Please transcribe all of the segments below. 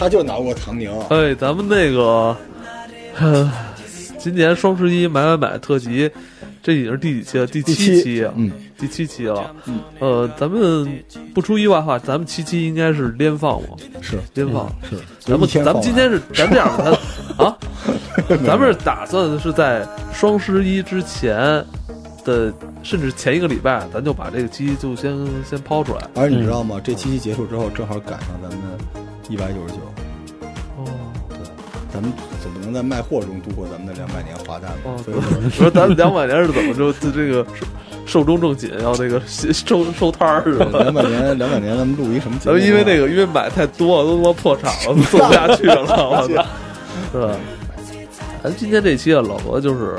他就拿过唐宁，哎，咱们那个，呃，今年双十一买买买特辑，这已经是第几期了？第七七期，啊。嗯，第七期了。呃，咱们不出意外的话，咱们七期应该是连放嘛，是连放。是，咱们咱们今天是咱这样的，咱啊，咱们是打算是在双十一之前的，甚至前一个礼拜，咱就把这个期就先先抛出来。而你知道吗？这七期结束之后，正好赶上咱们一百九十九，哦咱们总不能在卖货中度过咱们的两百年华诞吧？哦，所以说 说咱们两百年是怎么着？就这个寿终正寝，要那个 收收摊儿是吧？两百年，两百年，咱们录一什么节目啊？们因为那个，因为买太多了，都他妈破产了，做不下去了，我操，是吧？咱今天这期啊，老罗就是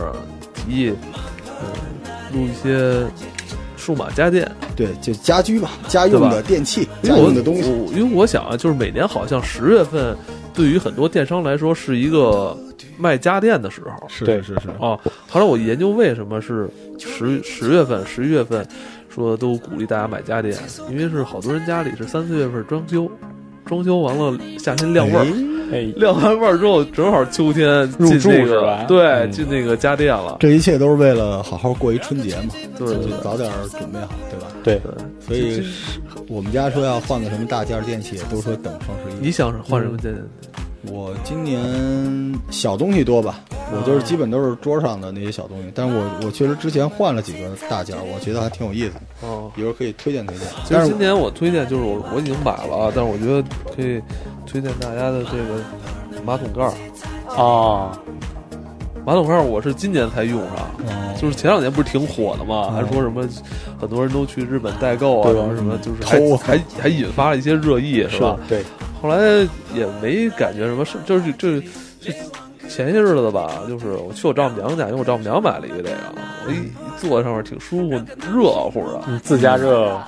提议，嗯，录一些数码家电，对，就家居吧，家用的电器，家用的东西。因为我想啊，就是每年好像十月份，对于很多电商来说是一个卖家电的时候。是对。是是。是，啊，后来我研究为什么是十十月份、十一月份说都鼓励大家买家电，因为是好多人家里是三四月份装修，装修完了夏天晾味儿，哎，晾完味儿之后正好秋天入住进那个是吧？对，嗯。进那个家电了，这一切都是为了好好过一春节嘛，对就对。早点准备好，对吧？对，所以我们家说要换个什么大件电器，都说等双十一。你想换什么家电？我今年小东西多吧，我就是基本都是桌上的那些小东西，但是我我确实之前换了几个大件，我觉得还挺有意思的，哦，一会儿可以推荐推荐。其但是实今年我推荐就是我我已经买了啊，但是我觉得可以推荐大家的这个马桶盖儿。啊，马桶盖儿我是今年才用上，嗯就是前两年不是挺火的嘛，嗯还说什么很多人都去日本代购啊，对什么什么，就是还还还引发了一些热议，是吧？对，后来也没感觉什么，是就是就是就前些日子吧，就是我去我丈母娘家，因为我丈母娘买了一个这个，我一一坐在上面挺舒服，热乎的。嗯，自加热，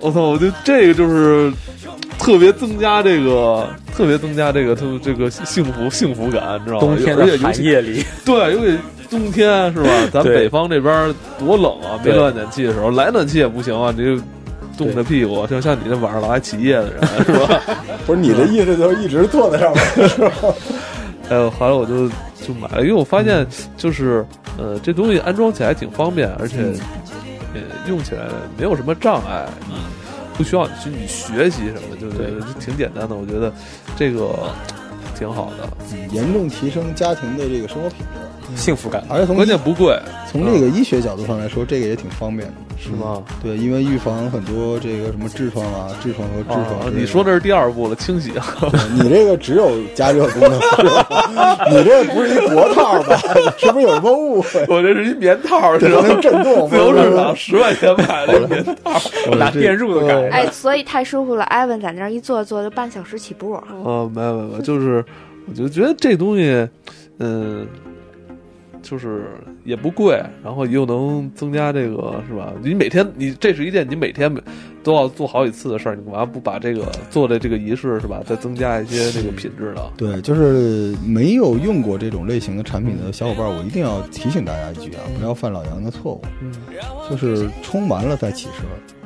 我操，我觉得这个就是特别增加这个，特别增加这个，特这个幸福幸福感，你知道吗？冬天的寒夜里，对，尤其冬天是吧？咱北方这边多冷啊，没暖气的时候，来暖气也不行啊，你就冻着屁股，就像你那晚上老爱起夜的人是吧？不是你的意思就是一直坐在上面是吧？还有后来我就就买了，因为我发现就是呃，这东西安装起来挺方便，而且嗯呃用起来没有什么障碍，不需要你去你学习什么？就挺简单的，我觉得这个挺好的，严重提升家庭的这个生活品质，幸福感，而且从关键不贵，从这个医学角度上来说，这个也挺方便的。是吗？对，因为预防很多这个什么痔疮啊、痔疮和痔疮你说这是第二步了，清洗啊。你这个只有加热功能，你这不是一脖套吧？是不是有什么误会？我这是一棉套，这知道吗？能震动，自由市场十块钱买的棉套。拿电褥都改哎，所以太舒服了。艾文在那儿一坐坐就半小时起步。哦，没有没有没有，就是我就觉得这东西，嗯，就是也不贵，然后又能增加这个是吧？你每天你这是一件你每天都要做好几次的事儿，你干嘛不把这个做的这个仪式是吧？再增加一些这个品质呢？对，就是没有用过这种类型的产品的小伙伴，我一定要提醒大家一句啊，不要犯老杨的错误，嗯，就是冲完了再起身。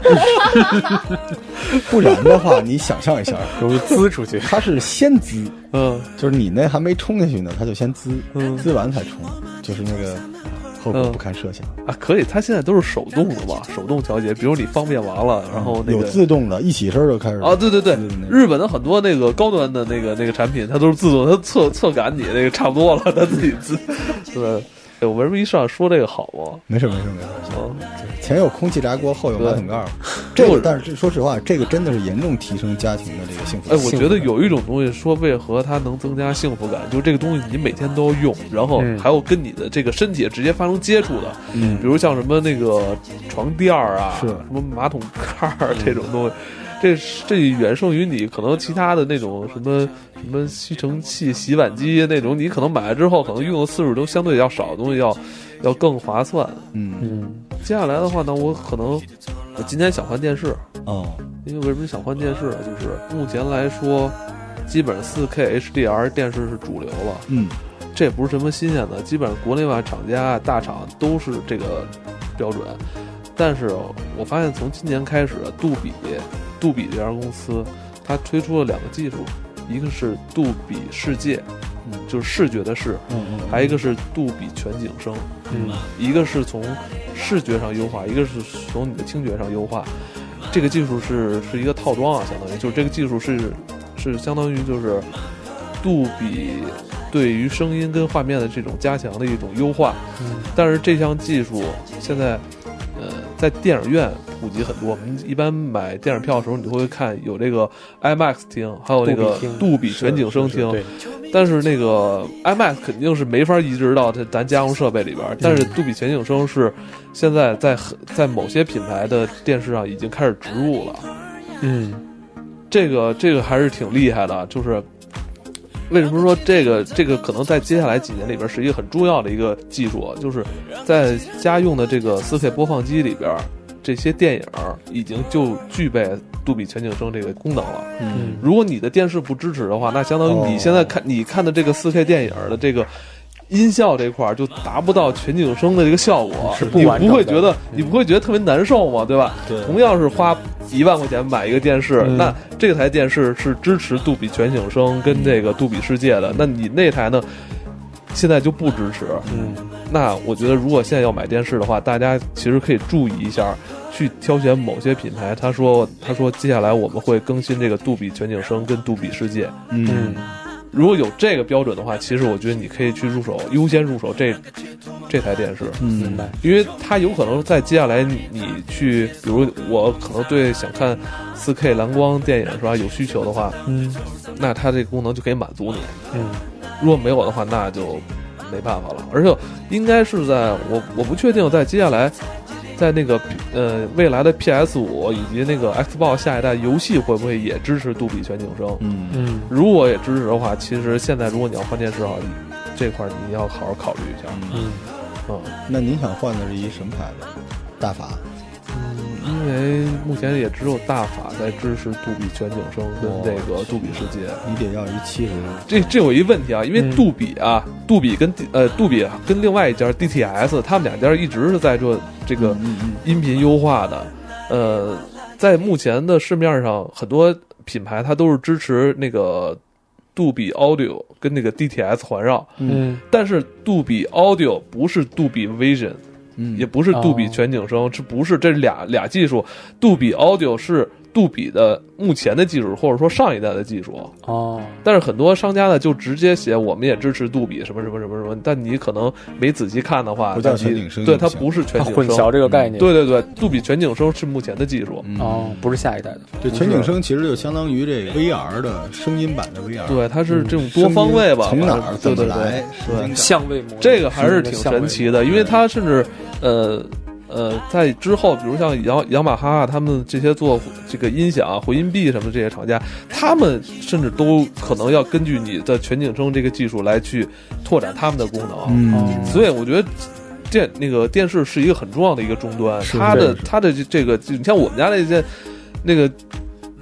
不然的话，你想象一下，容易滋出去。它是先滋，嗯就是你那还没冲下去呢，它就先滋，嗯滋完才冲，就是那个后果嗯不堪设想。啊，可以，它现在都是手动的吧，手动调节，比如你方便完了，然后那有个自动的，一起身就开始啊，对对对日本的很多那个高端的那个那个产品，它都是自动，它测测感你那个差不多了，它自己滋，对。哎，我为什么一上来说这个好吗？没事没事没事。嗯，前有空气炸锅，后有马桶盖儿。这个，但是说实话，这个真的是严重提升家庭的这个幸福哎，我觉得有一种东西说为何它能增加幸福感，就是这个东西你每天都要用，然后嗯还有跟你的这个身体直接发生接触的，嗯比如像什么那个床垫儿啊，是什么马桶盖儿这种东西。这这远胜于你可能其他的那种什么什么吸尘器、洗碗机那种，你可能买了之后可能用的次数都相对要少的东西要要更划算。嗯嗯，接下来的话呢，我可能我今天想换电视，啊，哦，因为为什么想换电视呢？就是目前来说，基本上 4K HDR 电视是主流了，嗯这也不是什么新鲜的，基本上国内外厂家大厂都是这个标准。但是我发现从今年开始，杜比杜比这家公司，它推出了两个技术，一个是杜比世界，嗯就是视觉的视，嗯嗯，还有一个是杜比全景声。嗯一个是从视觉上优化，一个是从你的听觉上优化。这个技术是是一个套装啊，相当于就是这个技术是是相当于就是杜比对于声音跟画面的这种加强的一种优化。嗯但是这项技术现在呃在电影院普及很多，我们一般买电影票的时候，你会看有这个 IMAX 厅，还有那个杜比全景声厅。对，但是那个 IMAX 肯定是没法移植到它咱家用设备里边，但是杜比全景声是现在在很在某些品牌的电视上已经开始植入了，嗯这个这个还是挺厉害的。就是为什么说这个这个可能在接下来几年里边是一个很重要的一个技术，就是在家用的这个 4K 播放机里边，这些电影已经就具备杜比全景声这个功能了。嗯如果你的电视不支持的话，那相当于你现在看、你看的这个4 K 电影的这个音效这块儿就达不到全景声的这个效果，是不你不会觉得你不会觉得特别难受吗？对吧？对同样是花一万块钱买一个电视，嗯那这台电视是支持杜比全景声跟这个杜比世界的，那你那台呢？现在就不支持，嗯那我觉得，如果现在要买电视的话，大家其实可以注意一下，去挑选某些品牌。他说，他说接下来我们会更新这个杜比全景声跟杜比世界。嗯嗯如果有这个标准的话，其实我觉得你可以去入手，优先入手这这台电视，嗯明白，因为它有可能在接下来你你去，比如我可能对想看 4K 蓝光电影是吧有需求的话，嗯那它这个功能就可以满足你。嗯如果没有的话，那就没办法了。而且应该是在我我不确定，在接下来，在那个呃未来的 PS 五以及那个 Xbox 下一代游戏会不会也支持杜比全景声？嗯嗯如果也支持的话，其实现在如果你要换电视的话，这块儿你要好好考虑一下。嗯，嗯嗯，那您想换的是一什么牌子？大法。因为目前也只有大法在支持杜比全景声跟这个杜比世界。你得要一七十，这这有一问题啊，因为嗯。杜比啊，杜比跟呃杜比跟另外一家 DTS，他们两家一直是在做这个音频优化的。呃，在目前的市面上，很多品牌它都是支持那个杜比 Audio 跟那个 DTS 环绕，嗯。但是杜比 Audio 不是杜比 Vision，嗯，也不是杜比哦全景声，这不是这是俩俩技术。杜比 Audio 是杜比的目前的技术，或者说上一代的技术。哦但是很多商家呢，就直接写我们也支持杜比什么什么什么什么，但你可能没仔细看的话，不叫全景声对，它不是全混景声。淆这个概念，对对对，杜比全景声是目前的技术。嗯哦，不是下一代的，对，全景声其实就相当于这个 VR 的声音版的 VR，对，它是这种嗯多方位吧，从哪儿怎么对对对来，相位模这个还是挺神奇的，因为它甚至呃呃，在之后，比如像雅雅马哈啊他们这些做这个音响、回音壁什么的这些厂家，他们甚至都可能要根据你的全景声这个技术来去拓展他们的功能。所以我觉得电那个电视是一个很重要的一个终端，它的它的这这个，你像我们家那些那个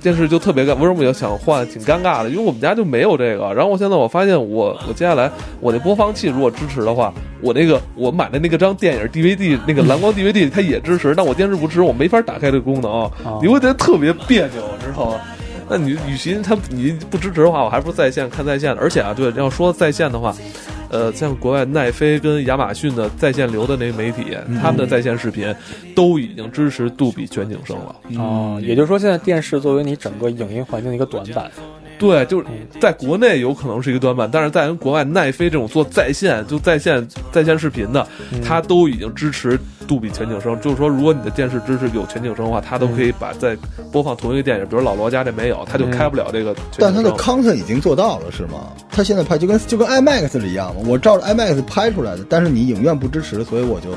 电视就特别尴，为什么我想换，挺尴尬的，因为我们家就没有这个。然后我现在我发现我我接下来我那播放器如果支持的话，我那个我买的那个张电影 DVD 那个蓝光 DVD 它也支持，但我电视不支持，我没法打开这个功能，哦你会觉得特别别扭，知道吗？那你与其它你不支持的话，我还不如在线看在线的。而且啊，对，要说在线的话，呃，像国外奈飞跟亚马逊的在线流的那个媒体，他们的在线视频都已经支持杜比全景声了。哦，也就是说，现在电视作为你整个影音环境的一个短板，对，就是在国内有可能是一个短板，但是在人国外奈飞这种做在线就在线在线视频的，它都已经支持杜比全景声。就是说，如果你的电视支持有全景声的话，它都可以把在播放同一个电影，比如老罗家这没有，它就开不了这个但它的景声。content 已经做到了，是吗？它现在拍就跟就跟 IMAX 是一样嘛，我照着 IMAX 拍出来的，但是你影院不支持，所以我就，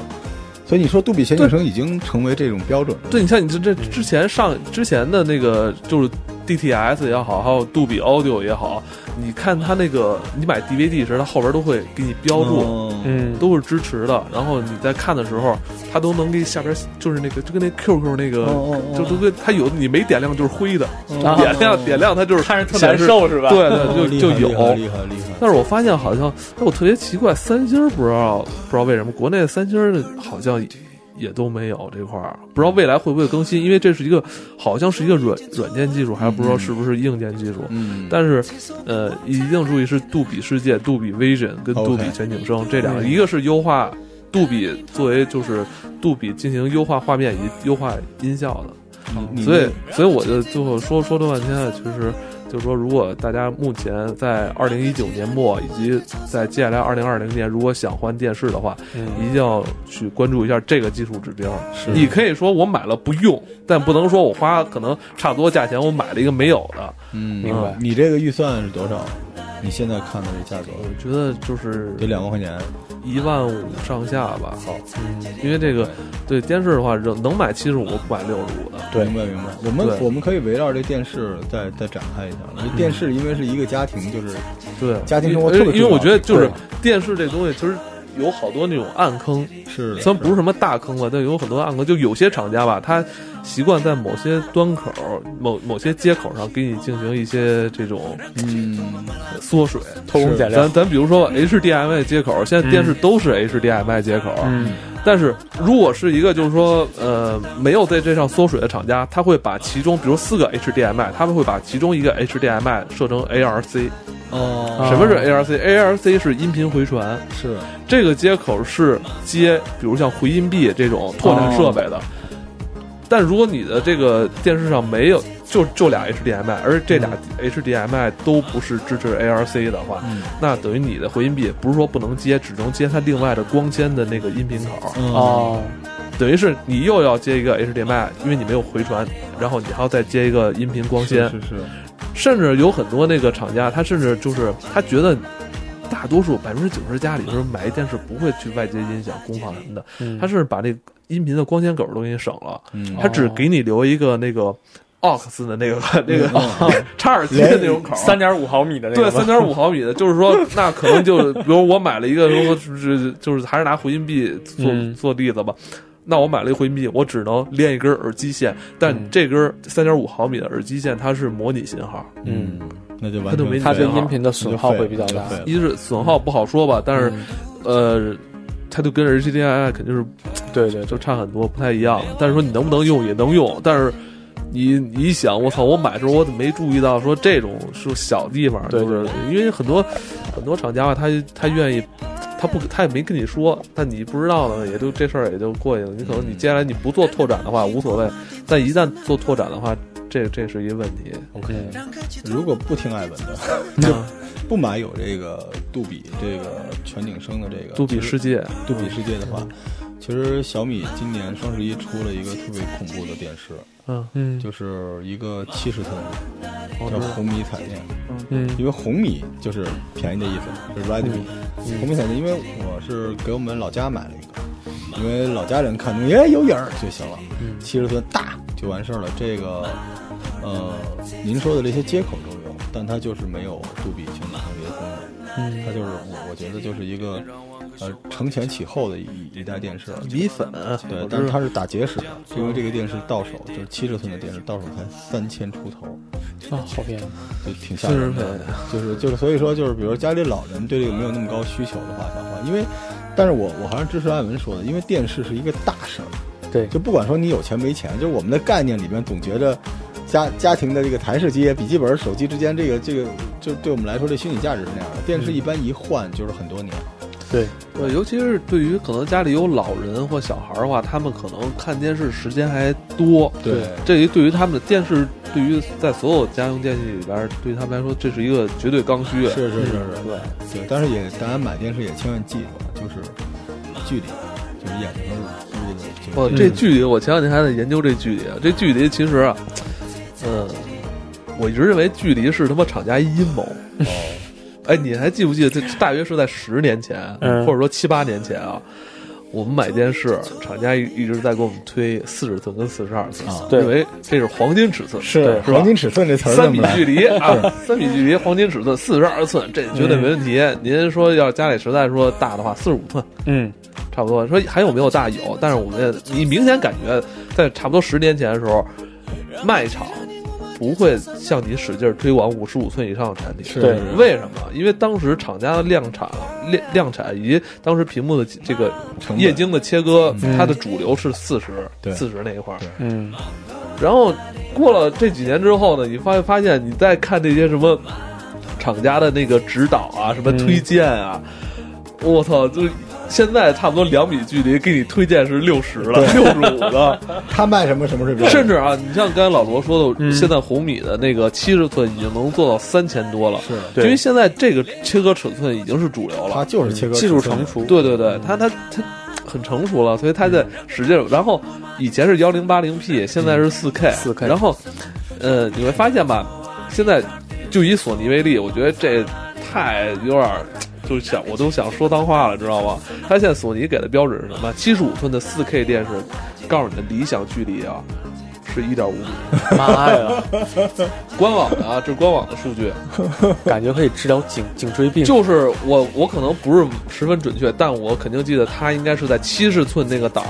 所以你说杜比全景声已经成为这种标准了。对，你像你这这之前上之前的那个就是 DTS 也好，还有杜比 Audio 也好，你看它那个你买 DVD 时，它后边都会给你标注。嗯，嗯，都是支持的，然后你在看的时候，它都能给下边就是那个就跟那 QQ 那个，就都跟它有你没点亮就是灰的，啊点亮点亮它就是看着特显示难受是吧？对哦对，就就有。厉害厉害厉害厉害。但是我发现好像，哎，我特别奇怪，三星不知道不知道为什么国内的三星好像也都没有这块儿，不知道未来会不会更新，因为这是一个好像是一个软软件技术，还不知道是不是硬件技术。嗯，但是，呃，一定注意是杜比世界、杜比 Vision 跟杜比全景声这两个，嗯一个是优化杜比作为就是杜比进行优化画面以及优化音效的，所以所以我就最后说说了半天，其实就是说，如果大家目前在二零一九年末以及在接下来二零二零年，如果想换电视的话，嗯，一定要去关注一下这个技术指标。是你可以说我买了不用，但不能说我花可能差不多价钱我买了一个没有的。嗯，明白你这个预算是多少？你现在看的这价格我觉得就是得两万块钱。一万五上下吧，好，嗯，因为这个对电视的话，能能买七十五，不买六十五的。对明白明白。我们我们可以围绕这电视再再展开一下。电视因为是一个家庭，就是对，家庭生活特别因为我觉得就是电视这东西，其实有好多那种暗坑，是的虽然不是什么大坑吧，但有很多暗坑。就有些厂家吧，他习惯在某些端口、某某些接口上给你进行一些这种嗯，缩水。偷工减料。咱，咱比如说 HDMI 接口，现在电视都是 HDMI 接口，嗯，但是如果是一个就是说呃没有在这上缩水的厂家，他会把其中比如四个 HDMI，他们会把其中一个 HDMI 设成 ARC。哦，啊什么是 ARC？ARC 是音频回传，是。这个接口是接比如像回音壁这种拓展设备的。但如果你的这个电视上没有就就俩 HDMI，而这俩 HDMI 都不是支持 ARC 的话，嗯。那等于你的回音壁不是说不能接，只能接它另外的光纤的那个音频口，嗯。哦，等于是你又要接一个 HDMI，因为你没有回传，然后你还要再接一个音频光纤，是是是，甚至有很多那个厂家，他甚至就是他觉得。大多数百分之九十家里头买一电视不会去外接音响、功放什么的，嗯。他是把那个音频的光纤狗都给你省了，嗯他只给你留一个那个 aux 的那个那个 插耳机的那种口，三点五毫米的那个对，三点五毫米的，就是说，那可能就，比如我买了一个，如果就是就是还是拿回音壁做、嗯。做例子吧。那我买了一回音壁，我只能连一根耳机线，但嗯。这根三点五毫米的耳机线它是模拟信号，嗯，那就完全它就没它对对音频的损耗会比较大。一是损耗不好说吧，但是、嗯。呃，它就跟 HDMI 肯定是对对，就差很多，不太一样。但是说你能不能用也能用，但是你你一想，我操，我买的时候我怎么没注意到说这种是小地方？就是因为很多很多厂家吧，他他愿意。他不，他也没跟你说，但你不知道呢，也就这事儿也就过去了。你可能你接下来你不做拓展的话无所谓，但一旦做拓展的话，这这是一个问题。OK，如果不听艾文的，就不买有这个杜比这个全景声的这个杜比世界，杜比世界的话，其实小米今年双十一出了一个特别恐怖的电视，嗯，嗯，就是一个七十寸的叫红米彩电，嗯因为红米就是便宜的意思，是 Redmi。红米彩电，因为我是给我们老家买了一个，因为老家人看东西哎有影儿就行了，七十寸大就完事儿了。这个呃，您说的这些接口都有，但它就是没有杜比全景声别的功能，嗯它就是我我觉得就是一个呃承前启后的一一代电视。米粉，对但是它是打结实的，因为这个电视到手就是七十寸的电视，到手才三千出头，啊，好便宜。就挺吓人的。就是就是，所以说就是，比如家里老人对这个没有那么高需求的话，想话，因为，但是我我还是支持艾文说的，因为电视是一个大事儿，对，就不管说你有钱没钱，就是我们的概念里面总觉着家家庭的这个台式机、笔记本、手机之间，这个这个就对我们来说，这虚拟价值是那样的。电视一般一换就是很多年，对，对，尤其是对于可能家里有老人或小孩儿的话，他们可能看电视时间还多。对这一对于他们的电视，对于在所有家用电器里边儿，对于他们来说，这是一个绝对刚需。是是是是，对，对，但是也大家买电视也千万记住啊，就是距离，就是眼睛和屋子，就是哦，这距离，我前两天还在研究这距离啊。这距离其实啊，嗯，我一直认为距离是他妈厂家一阴谋。哦，哎，你还记不记得？这大约是在十年前，嗯或者说七八年前啊，我们买电视，厂家一一直在给我们推四十寸跟四十二寸，啊对认为这是黄金尺寸，是是黄金尺寸这词儿三米距离啊，三米距离黄金尺寸四十二寸，这绝对没问题。您说要家里实在说大的话，四十五寸嗯，差不多。说还有没有大有，但是我们也你明显感觉在差不多十年前的时候，卖场不会向你使劲推广五十五寸以上的产品。是。对。为什么？因为当时厂家的量产、量量产以及当时屏幕的这个液晶的切割，嗯。它的主流是四十，对。四十那一块儿。嗯，然后过了这几年之后呢，你发发现你再看那些什么厂家的那个指导啊，什么推荐啊，我操，就现在差不多两米距离给你推荐是六十了，六十五的，他卖什么什么是甚至啊，你像刚才老罗说的，嗯。现在红米的那个七十寸已经能做到三千多了，是。对因为现在这个切割尺寸已经是主流了。它了，就是切割技术成熟，对对对，它它它很成熟了，所以它在使劲。然后以前是幺零八零 P，现在是四 K，四 K 然后呃，你会发现吧，现在就以索尼为例，我觉得这太有点儿。就是想，我都想说脏话了，知道吗？它现在索尼给的标准是什么？七十五寸的四 K 电视，告诉你的理想距离啊，是一点五米。妈呀，官网的啊，这是官网的数据。感觉可以治疗颈颈椎病。就是我，我可能不是十分准确，但我肯定记得它应该是在七十寸那个档，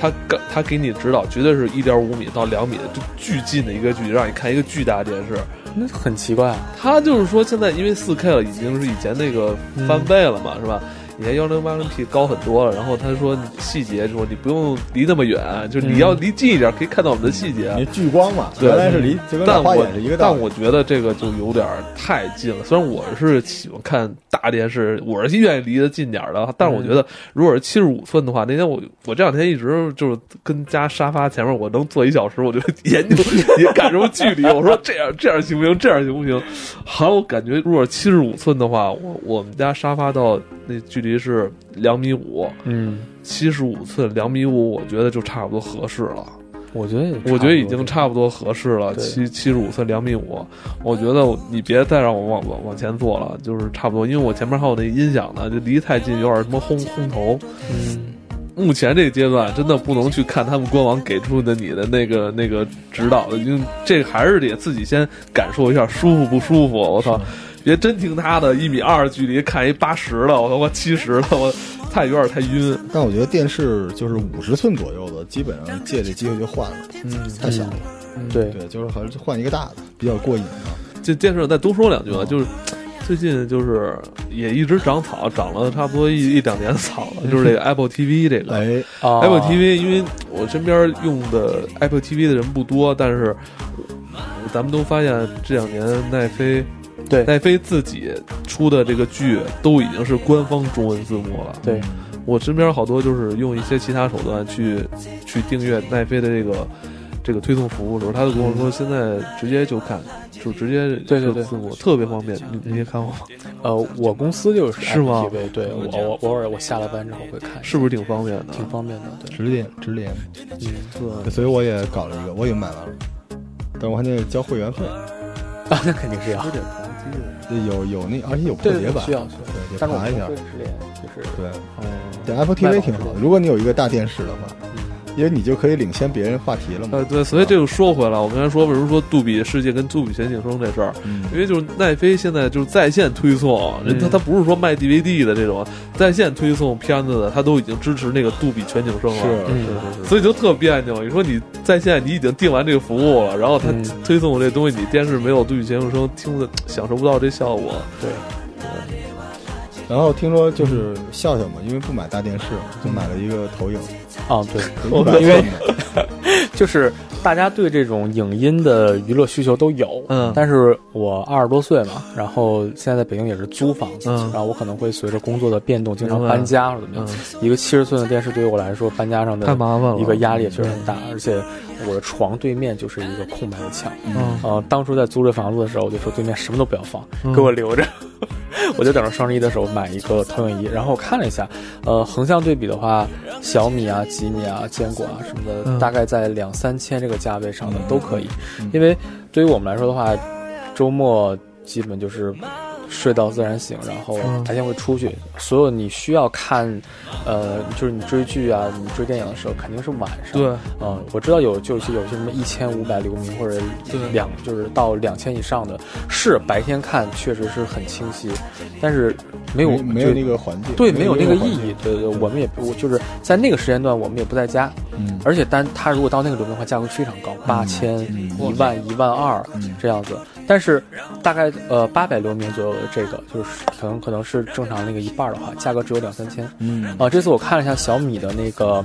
它给它给你指导绝对是一点五米到两米的，就巨近的一个距离，让你看一个巨大电视。那很奇怪他。就是说现在因为四 K 了，已经是以前那个翻倍了嘛，是吧？以前幺零八零 P 高很多了，然后他说细节说你不用离那么远，就是你要离近一点，可以看到我们的细节。你聚光嘛，对原来是离就跟但我打花眼是一个。但我觉得这个就有点儿太近了。虽然我是喜欢看大电视，我是愿意离得近点儿的，但是我觉得如果是七十五寸的话，那天我我这两天一直就是跟家沙发前面，我能坐一小时，我就研究也感受距离。我说这样这样行不行？这样行不行？好，我感觉如果七十五寸的话，我我们家沙发到那距离是两米五，嗯，七十五寸两米五，我觉得就差不多合适了。我觉得我觉得已经差差不多合适了，对七七十五寸两米五，我觉得你别再让我往往往前坐了，就是差不多，因为我前面还有那音响呢，就离太近有点什么轰轰头。嗯，目前这个阶段真的不能去看他们官网给出的你的那个那个指导的，因为这还是得自己先感受一下舒服不舒服。我操，别真听他的，一米二距离看一八十的，我他妈七十的，我太有点太晕。但我觉得电视就是五十寸左右的，基本上借这机会就换了，嗯，太小了。对，对，就是还是换一个大的，比较过瘾啊。这电视再多说两句吧，就是最近就是也一直长草，长了差不多一一两年草了，就是这个 Apple TV 这个。哎，啊 Apple TV，因为我身边用的 Apple TV 的人不多，但是咱们都发现这两年奈飞对奈飞自己出的这个剧都已经是官方中文字幕了。对，我身边好多就是用一些其他手段去去订阅奈飞的这个这个推送服务的时候，他就跟我说，现在直接就看，就直接对对对字幕特别方便。你你也看过吗？呃，我公司就是是吗对我我我偶尔我下了班之后会看，是不是挺方便的？挺方便的？对，直连直连，嗯，对，所以我也搞了一个，我已经买完了，但我还得交会员费。啊，那肯定是要，有点长机的。有有那，而且有破解版，需要需要，对，得爬一下。对，哦，对 Apple TV 挺好的。如果你有一个大电视的话，嗯因为你就可以领先别人话题了嘛呃，。对，所以这个说回来，我刚才说，比如说杜比世界跟杜比全景声这事儿，嗯因为就是奈飞现在就是在线推送，人他嗯他不是说卖 DVD 的这种在线推送片子的，他都已经支持那个杜比全景声了。是嗯是是所以就特别扭。你说你在线，你已经订完这个服务了，然后他嗯推送这东西，你电视没有杜比全景声，听的享受不到这效果。对，然后听说就是笑笑嘛，因为不买大电视嘛，就买了一个投影，啊对，因为。就是大家对这种影音的娱乐需求都有，嗯但是我二十多岁嘛，然后现在在北京也是租房子，嗯然后我可能会随着工作的变动，经常搬家或者怎么样。嗯，一个七十寸的电视对于我来说，搬家上的太麻烦了，一个压力也确实很大，而且我的床对面就是一个空白的墙。嗯。呃，当初在租这房子的时候，我就说对面什么都不要放，嗯给我留着。我就等着双十一的时候买一个投影仪，然后我看了一下，呃，横向对比的话，小米啊、吉米啊、坚果啊什么的，嗯大概在两三千这个价位上的都可以。嗯因为对于我们来说的话，周末基本就是睡到自然醒，然后嗯白天会出去。所有你需要看，呃，就是你追剧啊，你追电影的时候，肯定是晚上。对，嗯，我知道有就是有些什么一千五百流明或者两就是到两千以上的，是白天看确实是很清晰，但是没有没没有那个环境，对没有那个意义。对对，我们也不就是在那个时间段我们也不在家，嗯，而且单它如果到那个流明的话，价格非常高，八千、嗯。一万、一万二嗯。这样子。但是大概呃八百流明左右的这个，就是可能可能是正常那个一半的话，价格只有两三千。嗯。啊，这次我看了一下小米的那个，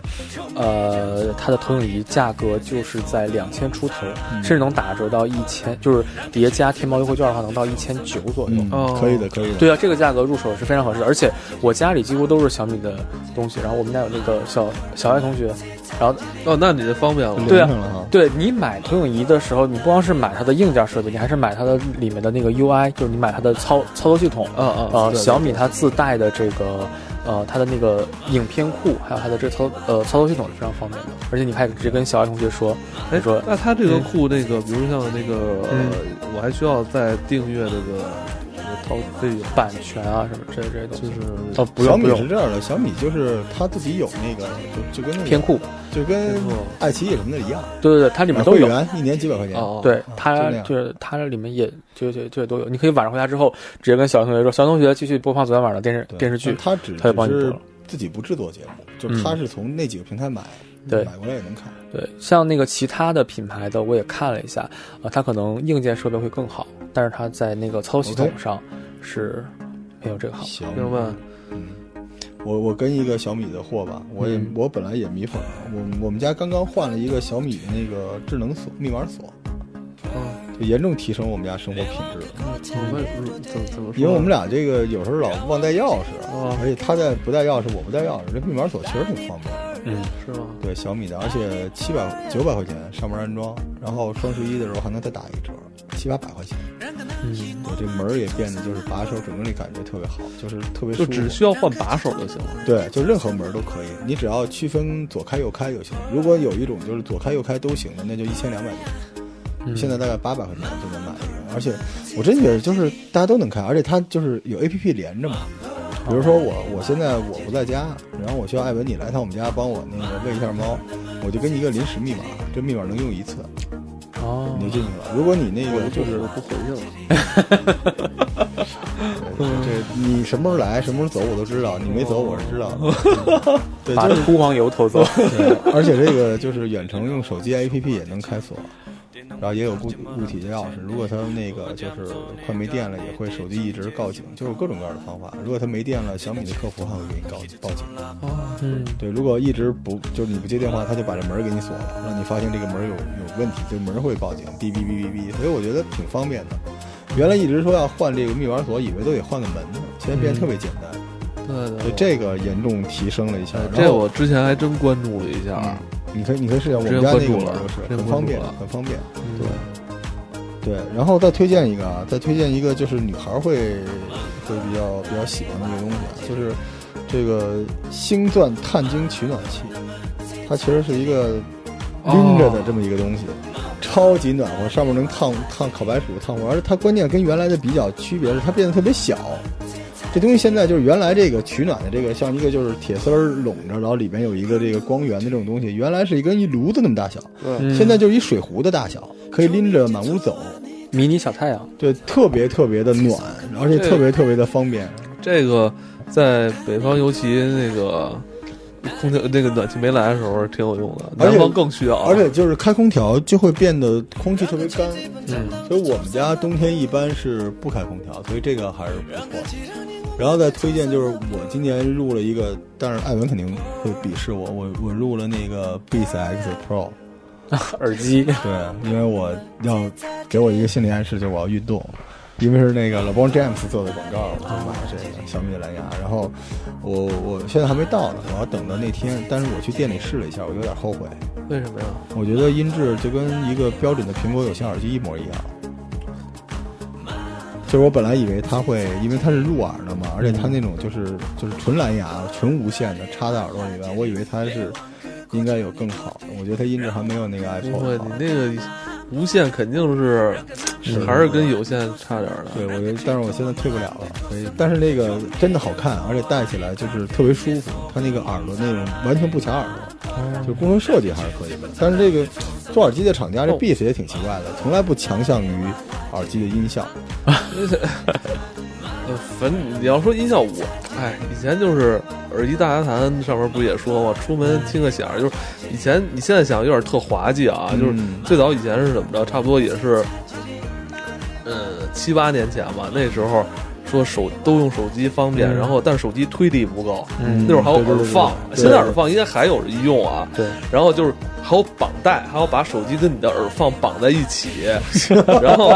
呃，它的投影仪价格就是在两千出头，甚至能打折到一千，就是叠加天猫优惠券的话，能到一千九左右。嗯哦，可以的，可以的，对啊，这个价格入手是非常合适的，而且我家里几乎都是小米的东西，然后我们家有那个小小爱同学，然后哦，那你就方便了。对啊对你买投影仪的时候，你不光是买它的硬件设备，你还是买它的里面的那个 UI，就是你买它的操操作系统。啊啊呃，小米它自带的这个呃它的那个影片库，还有它的这操呃操作系统是非常方便的，而且你还可以直接跟小爱同学说，哎说，那它这个库那个，比如像那个，嗯我还需要再订阅这个什么淘费用，版权啊什么这这些东西。就是哦，不小米用不用是这样的，小米就是它自己有那个，就就跟那个片，库，就跟爱奇艺什么的一样，对对对，它里面都有。会员一年几百块钱，哦，对它就是它这里面也就就就都有，你可以晚上回家之后直接跟小同学说，小同学继续播放昨天晚上的电视电视剧但，它只它就帮你只是播了自己不制作节目，就是它是从那几个平台买，对买过来也能看。对，像那个其他的品牌的我也看了一下，呃，它可能硬件设备会更好，但是它在那个操作系统上是没有这个好。行明白？嗯，我我跟一个小米的货吧，我也、嗯我本来也米粉了，我我们家刚刚换了一个小米的那个智能锁密码锁，嗯，就严重提升我们家生活品质怎么怎么说？因为我们俩这个有时候老忘带钥匙，哦而且他在不带钥匙，我不带钥匙，这密码锁其实挺方便的。嗯，是吗？对小米的，而且七百九百块钱上门安装，然后双十一的时候还能再打一折，七八百块钱。嗯，对，这门儿也变得就是把手整个那感觉特别好，就是特别舒服。就只需要换把手就行了。对，就任何门都可以，你只要区分左开右开就行。如果有一种就是左开右开都行的，那就一千两百多。嗯现在大概八百块钱就能买一个，而且我真觉得就是大家都能开，而且它就是有 A P P 连着嘛。比如说我我现在我不在家，然后我需要艾文你来趟我们家帮我那个喂一下猫，我就给你一个临时密码，这密码能用一次，哦你就进去了。如果你那个就是不回去了。对这你什么时候来什么时候走我都知道，你没走我是知道的。对，把就是秃黄油偷走。而且这个就是远程用手机 APP 也能开锁，然后也有固固体的钥匙。如果它那个就是快没电了，也会手机一直报警，就是各种各样的方法。如果它没电了，小米的客服还会给你告报警。嗯，对，如果一直不就是你不接电话，他就把这门儿给你锁了，让你发现这个门儿有有问题，这门儿会报警，哔哔哔哔哔。所以我觉得挺方便的。原来一直说要换这个密码锁，以为都得换个门呢，现在变得特别简单。对对所以这个严重提升了一下。然这后我之前还真关注了一下。你可以，你可以试一下我们家那个就是很方便很方便。嗯对，对，然后再推荐一个啊，再推荐一个，就是女孩儿会会比较比较喜欢的一个东西啊，就是这个星钻碳晶取暖器，它其实是一个拎着的这么一个东西，超级暖和，上面能烫烫烤白薯、烫火，而且它关键跟原来的比较区别是它变得特别小。这东西现在就是原来这个取暖的这个像一个就是铁丝儿拢着，然后里边有一个这个光源的这种东西，原来是一个一炉子那么大小，嗯现在就是一水壶的大小，可以拎着满屋走。迷你小太阳。对，特别特别的暖，而且特别特别的方便。这个在北方，尤其那个空调那个暖气没来的时候，挺有用的。南方更需要，而且就是开空调就会变得空气特别干，嗯，所以我们家冬天一般是不开空调，所以这个还是不错。然后再推荐就是我今年入了一个，但是艾文肯定会鄙视我，我我入了那个 Beats X Pro，耳机。对，因为我要给我一个心理暗示，就是我要运动。因为是那个 LeBron James 做的广告，我就买了这个小米的蓝牙。然后我我现在还没到呢，我要等到那天。但是我去店里试了一下，我有点后悔。为什么呀？我觉得音质就跟一个标准的苹果有线耳机一模一样。就是我本来以为它会，因为它是入耳的嘛，而且它那种就是就是纯蓝牙、纯无线的，插在耳朵里边，我以为它是应该有更好的。我觉得它音质还没有那个 iPhone 会，好你。那个无线肯定是是还是跟有线差点儿的。对，我觉得，但是我现在退不了了，所以，但是那个真的好看，而且戴起来就是特别舒服，它那个耳朵那种完全不卡耳朵，就工程设计还是可以的。但是这个做耳机的厂家这 Beats 也挺奇怪的，从来不强项于耳机的音效。呃，反正你要说音效，我哎，以前就是耳机大家谈上面不也说吗？出门听个响，就是以前你现在想有点特滑稽啊，就是嗯最早以前是怎么着？差不多也是，呃，七八年前吧，那时候说手都用手机方便，嗯然后但是手机推力不够，嗯那会儿还有耳放，对现在耳放应该还有人用啊。对，然后就是还有绑带，还要把手机跟你的耳放绑在一起，然后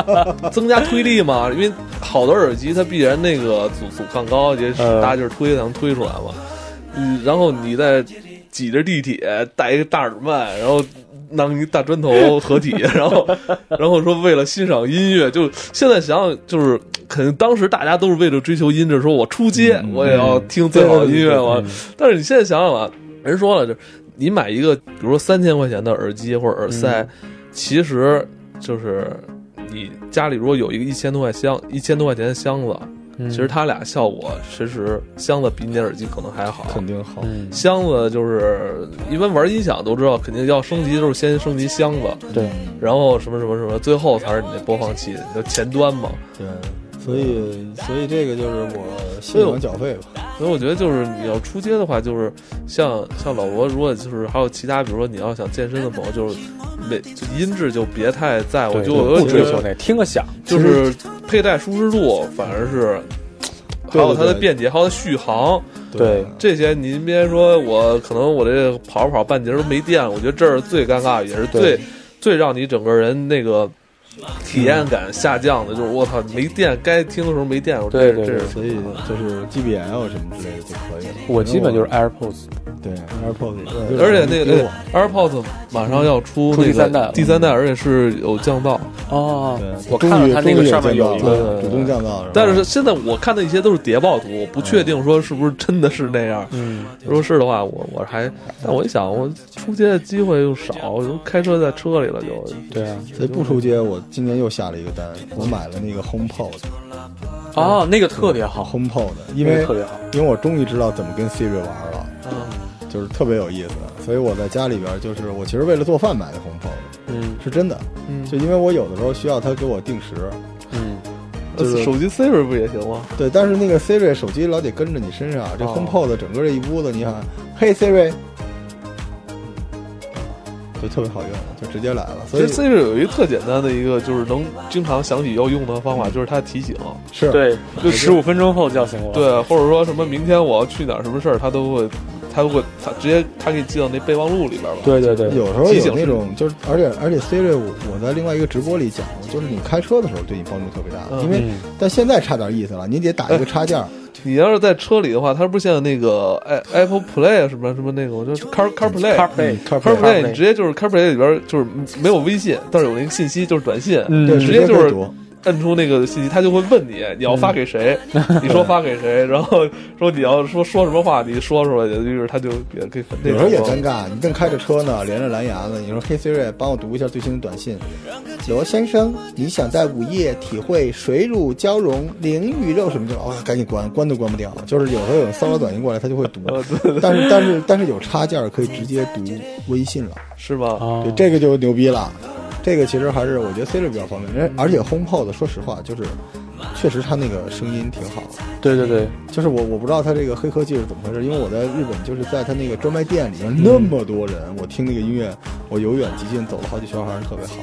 增加推力嘛。因为好的耳机它必然那个阻阻抗高，也是呃大劲儿推才能推出来嘛。嗯，然后你再挤着地铁带一个大耳麦，然后。拿一大砖头合体，然后，然后说为了欣赏音乐，就现在想想，就是肯定当时大家都是为了追求音质，说我出街嗯我也要听最好的音乐嘛。嗯但是你现在想想吧，人说了，就是你买一个，比如说三千块钱的耳机或者耳塞，嗯其实就是你家里如果有一个一千多块箱、一千多块钱的箱子，嗯。其实它俩效果其实箱子比你的耳机可能还好。肯定好，嗯，箱子就是一般玩音响都知道，肯定要升级，就是先升级箱子，对，然后什么什么什么，最后才是你的播放器的前端嘛。对，所以所以这个就是我信仰缴费吧。所以我觉得就是你要出街的话，就是像像老罗，如果就是还有其他，比如说你要想健身的朋友，就是没音质就别太在乎，就我不追求那听个响，就是佩戴舒适度反而是，还有它的便捷，还有它续航对这些，您别说我可能我这跑着跑半截儿都没电了，我觉得这是最尴尬，也是最最让你整个人那个。体验感下降的，就是我操，没电，该听的时候没电，对对对。这所以就是 GBL 什么之类的就可以了。我基本就是 AirPods，对 AirPods，而且那个 AirPods 马上要出那个第三代第三代，而且是有降噪。哦对，我看了它那个上面有一个主动降噪，但是现在我看的一些都是谍报图，我不确定说是不是真的是那样。嗯，如果是的话，我我还，但我一想，我出街的机会又少，我就开车在车里了，就。对啊，所以不出街，我今年又下了一个单，我买了那个 HomePod，HomePod 哦，那个特别好，因为那个特别好，因为我终于知道怎么跟 Siri 玩了，嗯，就是特别有意思。所以我在家里边，就是我其实为了做饭买的 HomePod，嗯。是真的，嗯。就因为我有的时候需要它给我定时，嗯，就是手机 Siri 不也行吗？对，但是那个 Siri 手机老得跟着你身上，这哦。HomePod 整个这一屋子，你喊嘿 Siri，就特别好用，就直接来了。所以其实 Siri 有一个特简单的一个，就是能经常想起要用的方法，就是它提醒。是对，就十五分钟后叫醒我，对，或者说什么明天我要去哪儿什么事儿，它都会，它都会，它直接它给你记到那备忘录里边了。对对对，有时候提醒那种，就是而且而且 Siri 我我在另外一个直播里讲过，就是你开车的时候对你帮助特别大，嗯因为嗯但现在差点意思了，你得打一个插件儿，你要是在车里的话，它不是现在那个 i Apple Play 什么什么那个，就是 Car CarPlay。CarPlay 嗯 CarPlay CarPlay，你直接就是 CarPlay 里边就是没有微信，但是有那个信息就是短信，嗯对，直接就是摁出那个信息，他就会问你你要发给谁，你说发给谁，然后说你要说说什么话，你说出来，于是他就也可以那有时候也尴尬，你正开着车呢，连着蓝牙呢，你说嘿 Siri 帮我读一下最新的短信。罗先生，你想在午夜体会水乳交融、灵与肉什么的？哦、赶紧关，关都关不掉。就是有时候有骚扰短信过来，他就会读。呃 对对但是但是但是有插件可以直接读微信了，是吧？这个就牛逼了。这个其实还是我觉得 C 是比较方便，人而且轰炮的说实话就是，确实他那个声音挺好。对对对，就是我我不知道他这个黑科技是怎么回事，因为我在日本就是在他那个专卖店里面那么多人，我听那个音乐，我由远及近走了好几圈，还是特别好。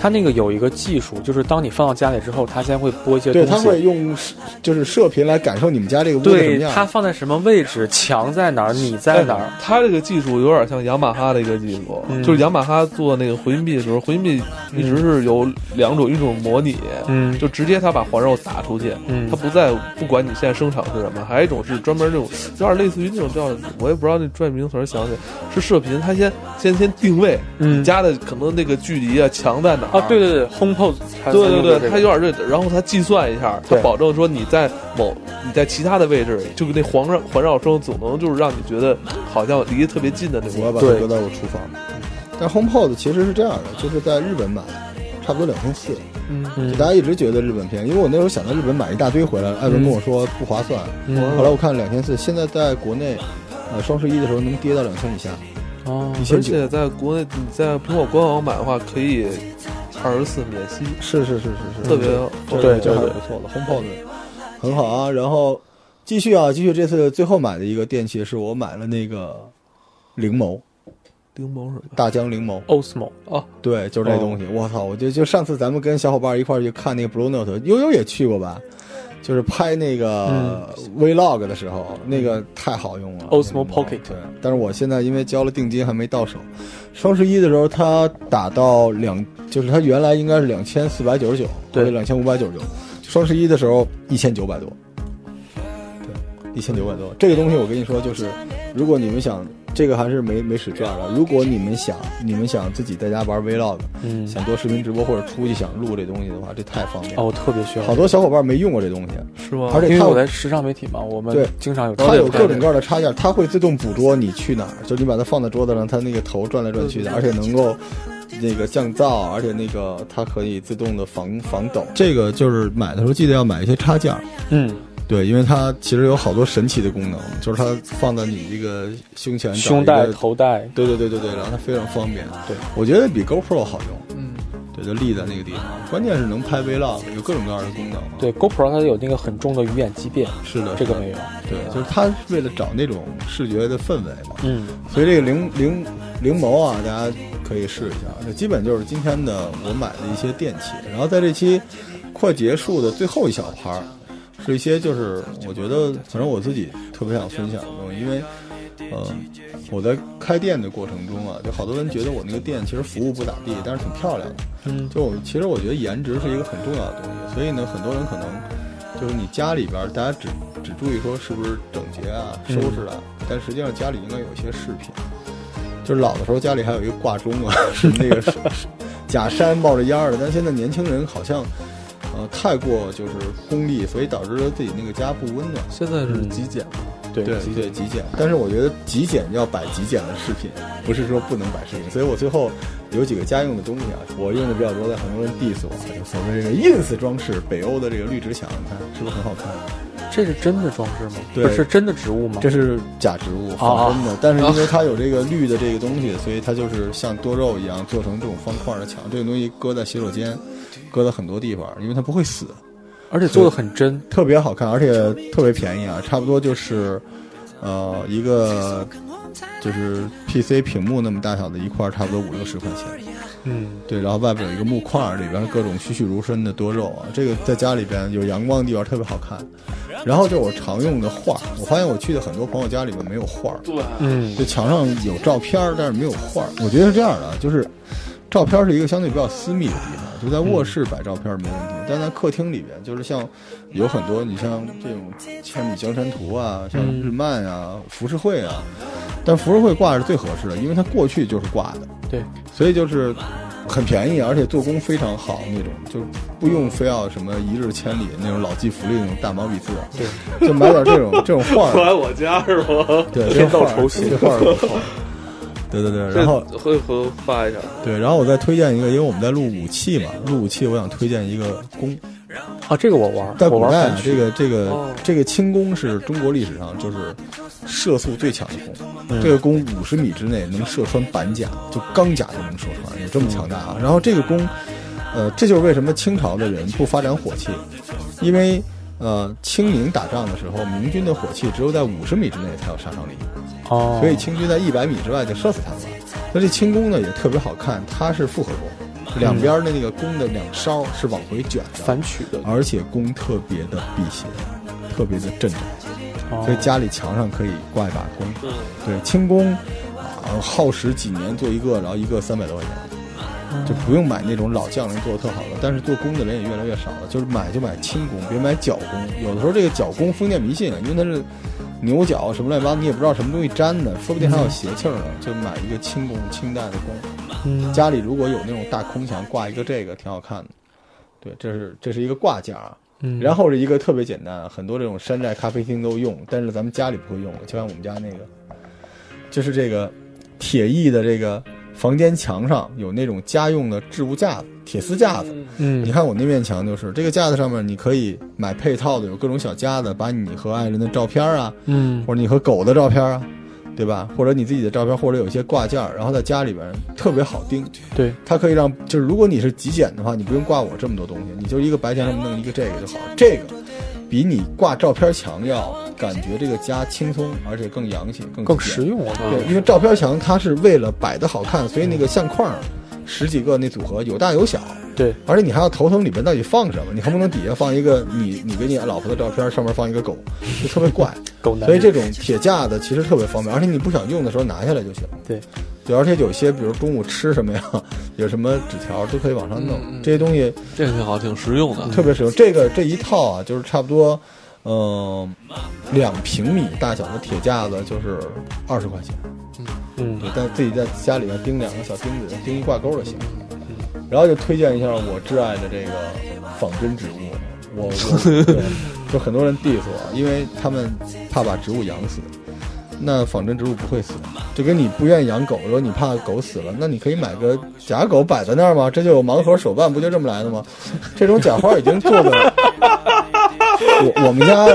他那个有一个技术，就是当你放到家里之后，他先会播一些对，东西，它会用就是射频来感受你们家这个屋子什么对样。它放在什么位置，墙在哪儿，你在哪儿，它这个技术有点像雅马哈的一个技术，嗯就是雅马哈做那个回音壁的时候，回音壁一直是有两种，一种模拟，嗯就直接他把环绕打出去，嗯它不再不管你现在声场是什么，还有一种是专门那种有点类似于那种叫我也不知道那专业名词儿，想起来是射频，它先先先定位嗯你家的可能那个距离啊墙在哪儿啊，对对对，HomePod，对对对，它有点这，然后它计算一下，它保证说你在某你在其他的位置，就那环绕环绕声总能就是让你觉得好像离得特别近的那种。我要把它对搁在我厨房。但 HomePod 其实是这样的，就是在日本买，差差不多两千四。嗯大家一直觉得日本便宜，因为我那时候想在日本买一大堆回来，艾文跟我说不划算。嗯后来我看两千四，现在在国内，呃，双十一的时候能跌到两千以下，哦。而且在国内你在苹果官网买的话，可以二十四免息，是是是是是，特别这对这还是对不错的，HomePod 很好啊。然后继续啊，继续，这次最后买的一个电器是我买了那个灵眸柠檬什么。大疆灵眸，Osmo 哦，对，就是这东西。我操，我就就上次咱们跟小伙伴一块儿去看那个 Blue Note，悠悠也去过吧？就是拍那个 Vlog 的时候，那个太好用了 Osmo Pocket 对，但是我现在因为交了定金还没到手。双十一的时候，它打到两，就是它原来应该是两千四百九十九，对两千五百九十九。双十一的时候一千九百多，对，一千九百多。这个东西我跟你说，就是如果你们想，这个还是没没使转的。如果你们想，你们想自己在家玩 Vlog，嗯想做视频直播或者出去想录这东西的话，这太方便了。哦，我特别需要好多小伙伴没用过这东西，是吗？而且它有因为我在时尚媒体嘛，我们对经常有它有各种各样的插件，它会自动捕捉你去哪儿，就你把它放在桌子上，它那个头转来转去的，而且能够那个降噪，而且那个它可以自动的防防抖。这个就是买的时候记得要买一些插件，嗯对，因为它其实有好多神奇的功能，就是它放在你这个胸前个胸带、头带，对对对对对，然后它非常方便。对，我觉得比 GoPro 好用。嗯，对，就立在那个地方，关键是能拍 Vlog，有各种各样的功能。对 GoPro 它有那个很重的鱼眼畸变，是的，这个没有。对，就是它为了找那种视觉的氛围嘛。嗯所以这个灵灵灵眸啊，大家可以试一下。这基本就是今天的我买的一些电器。然后在这期快结束的最后一小盘儿，是一些就是我觉得反正我自己特别想分享的东西，因为呃我在开店的过程中啊，就好多人觉得我那个店其实服务不咋地，但是挺漂亮的。嗯就我其实我觉得颜值是一个很重要的东西，所以呢，很多人可能就是你家里边大家只只注意说是不是整洁啊、收拾啊，但实际上家里应该有一些饰品。就是老的时候家里还有一个挂钟啊，是那个假山冒着烟儿的，但现在年轻人好像呃太过就是功利，所以导致了自己那个家不温暖。现在是极简嘛，对对极对极简，但是我觉得极简要摆极简的饰品，不是说不能摆饰品。所以我最后有几个家用的东西啊，我用的比较多，在很多人 diss 我，就所谓这个 ins 装饰，北欧的这个绿植墙，你看是不是很好看？这是真的装饰吗？对不是真的植物吗？这是假植物仿真的，但是因为它有这个绿的这个东西，所以它就是像多肉一样做成这种方块的墙。这个东西搁在洗手间，搁在很多地方，因为它不会死。而且做的很真。特别好看，而且特别便宜啊，差不多就是，呃，一个就是 PC 屏幕那么大小的一块儿，差不多五六十块钱。嗯，对，然后外边有一个木块儿，里边各种栩栩如生的多肉啊，这个在家里边有阳光的地方特别好看。然后就是我常用的画儿，我发现我去的很多朋友家里面没有画儿，对，嗯就墙上有照片儿，但是没有画儿。我觉得是这样的，就是照片是一个相对比较私密的地方，就在卧室摆照片没问题，但在客厅里边，就是像有很多你像这种《千里江山图》啊，像嗯日漫啊、浮世绘啊，但浮世绘挂是最合适的，因为它过去就是挂的，对，所以就是很便宜，而且做工非常好那种，就不用非要什么一日千里那种老骥伏枥那种大毛笔字，对，就买点这种这种画儿，来我家是吗？对，天道这画儿酬勤这画儿。不错。对对对，然后会回回头发一下，对，然后我再推荐一个，因为我们在录武器嘛，录武器，我想推荐一个弓。啊，这个我玩，在我玩反，古代啊这个这个、哦这个轻弓是中国历史上就是射速最强的弓。嗯这个弓五十米之内能射穿板甲，就钢甲都能射穿，有这么强大啊！然后这个弓，呃，这就是为什么清朝的人不发展火器，因为呃清明打仗的时候，明军的火器只有在五十米之内才有杀伤力。哦，所以清军在一百米之外就射死他们了。那这轻弓呢也特别好看，它是复合弓，两边的那个弓的两梢是往回卷的，反曲的，而且弓特别的辟邪，特别的镇宅，哦所以家里墙上可以挂一把弓。嗯，对，轻弓啊，耗时几年做一个，然后一个三百多块钱，就不用买那种老匠人做的特好的，但是做工的人也越来越少了，就是买就买轻工，别买角工。有的时候这个角工封建迷信，因为它是牛角什么乱七八糟，你也不知道什么东西粘的，说不定还有邪气儿呢，就买一个轻工清代的弓。嗯，家里如果有那种大空墙，挂一个这个挺好看的。对，这是这是一个挂件啊。嗯然后是一个特别简单，很多这种山寨咖啡厅都用，但是咱们家里不会用，就像我们家那个，就是这个铁艺的这个房间墙上有那种家用的置物架子，铁丝架子。嗯你看我那面墙就是这个架子上面，你可以买配套的，有各种小夹子，把你和爱人的照片啊，嗯或者你和狗的照片啊，对吧？或者你自己的照片，或者有一些挂件儿，然后在家里边特别好钉。对，它可以让就是如果你是极简的话，你不用挂我这么多东西，你就一个白墙上面弄一个这个就好了。这个比你挂照片墙要感觉这个家轻松，而且更洋气，更更实用我觉得。对，因为照片墙它是为了摆的好看，所以那个相框儿十几个那组合有大有小，对，而且你还要头疼里边到底放什么，你恨不能底下放一个你你跟你老婆的照片，上面放一个狗，就特别怪。狗男所以这种铁架子其实特别方便，而且你不想用的时候拿下来就行。对，对，而且有些比如中午吃什么呀，有什么纸条都可以往上弄，嗯嗯这些东西这个挺好，挺实用的。特别实用。这个这一套啊，就是差不多，嗯、两平米大小的铁架子就是二十块钱。嗯对，但自己在家里面钉两个小钉子，钉一挂钩就行。然后就推荐一下我挚爱的这个仿真植物，我我 对就很多人 diss 我，因为他们怕把植物养死。那仿真植物不会死，就跟你不愿意养狗，如果你怕狗死了，那你可以买个假狗摆在那儿吗？这就有盲盒手办，不就这么来的吗？这种假花已经做的，我我们家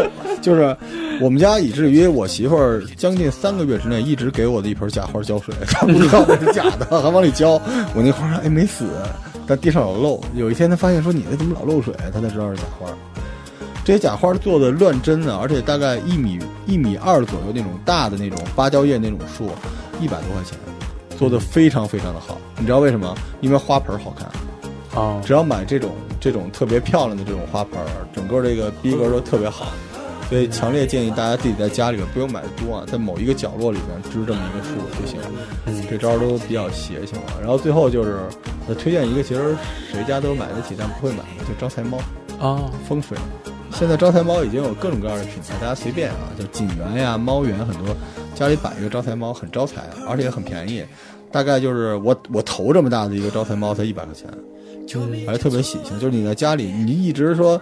就是我们家以至于我媳妇儿将近三个月之内一直给我的一盆假花浇水，她不知道那是假的，还往里浇。我那花哎没死，但地上有漏。有一天她发现说你那怎么老漏水，她才知道是假花。这些假花做的乱真的，而且大概一米一米二左右那种大的那种芭蕉叶那种树，一百多块钱，做的非常非常的好。你知道为什么？因为花盆好看。啊只要买这种这种特别漂亮的这种花盆儿，整个这个逼格都特别好，所以强烈建议大家自己在家里边不用买的多啊，在某一个角落里边支这么一个树就行。嗯这招儿都比较邪性了。然后最后就是我推荐一个，其实谁家都买得起但不会买的，就招财猫啊风水。现在招财猫已经有各种各样的品牌，大家随便啊，就锦源呀、猫源很多，家里摆一个招财猫很招财，而且很便宜，大概就是我我头这么大的一个招财猫才一百块钱。就还特别喜庆。就是你在家里，你一直说，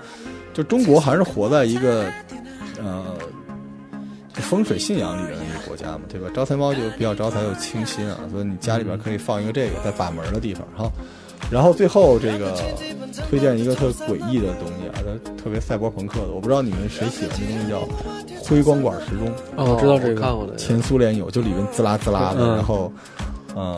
就中国还是活在一个呃风水信仰里边的一个国家嘛，对吧？招财猫就比较招财又清新啊，所以你家里边可以放一个这个，在把门的地方哈。然后最后这个推荐一个特诡异的东西啊，它特别赛博朋克的，我不知道你们谁喜欢这东西叫辉光管时钟。哦我知道这个看过的。前苏联有，就里面滋啦滋啦的，嗯然后，嗯，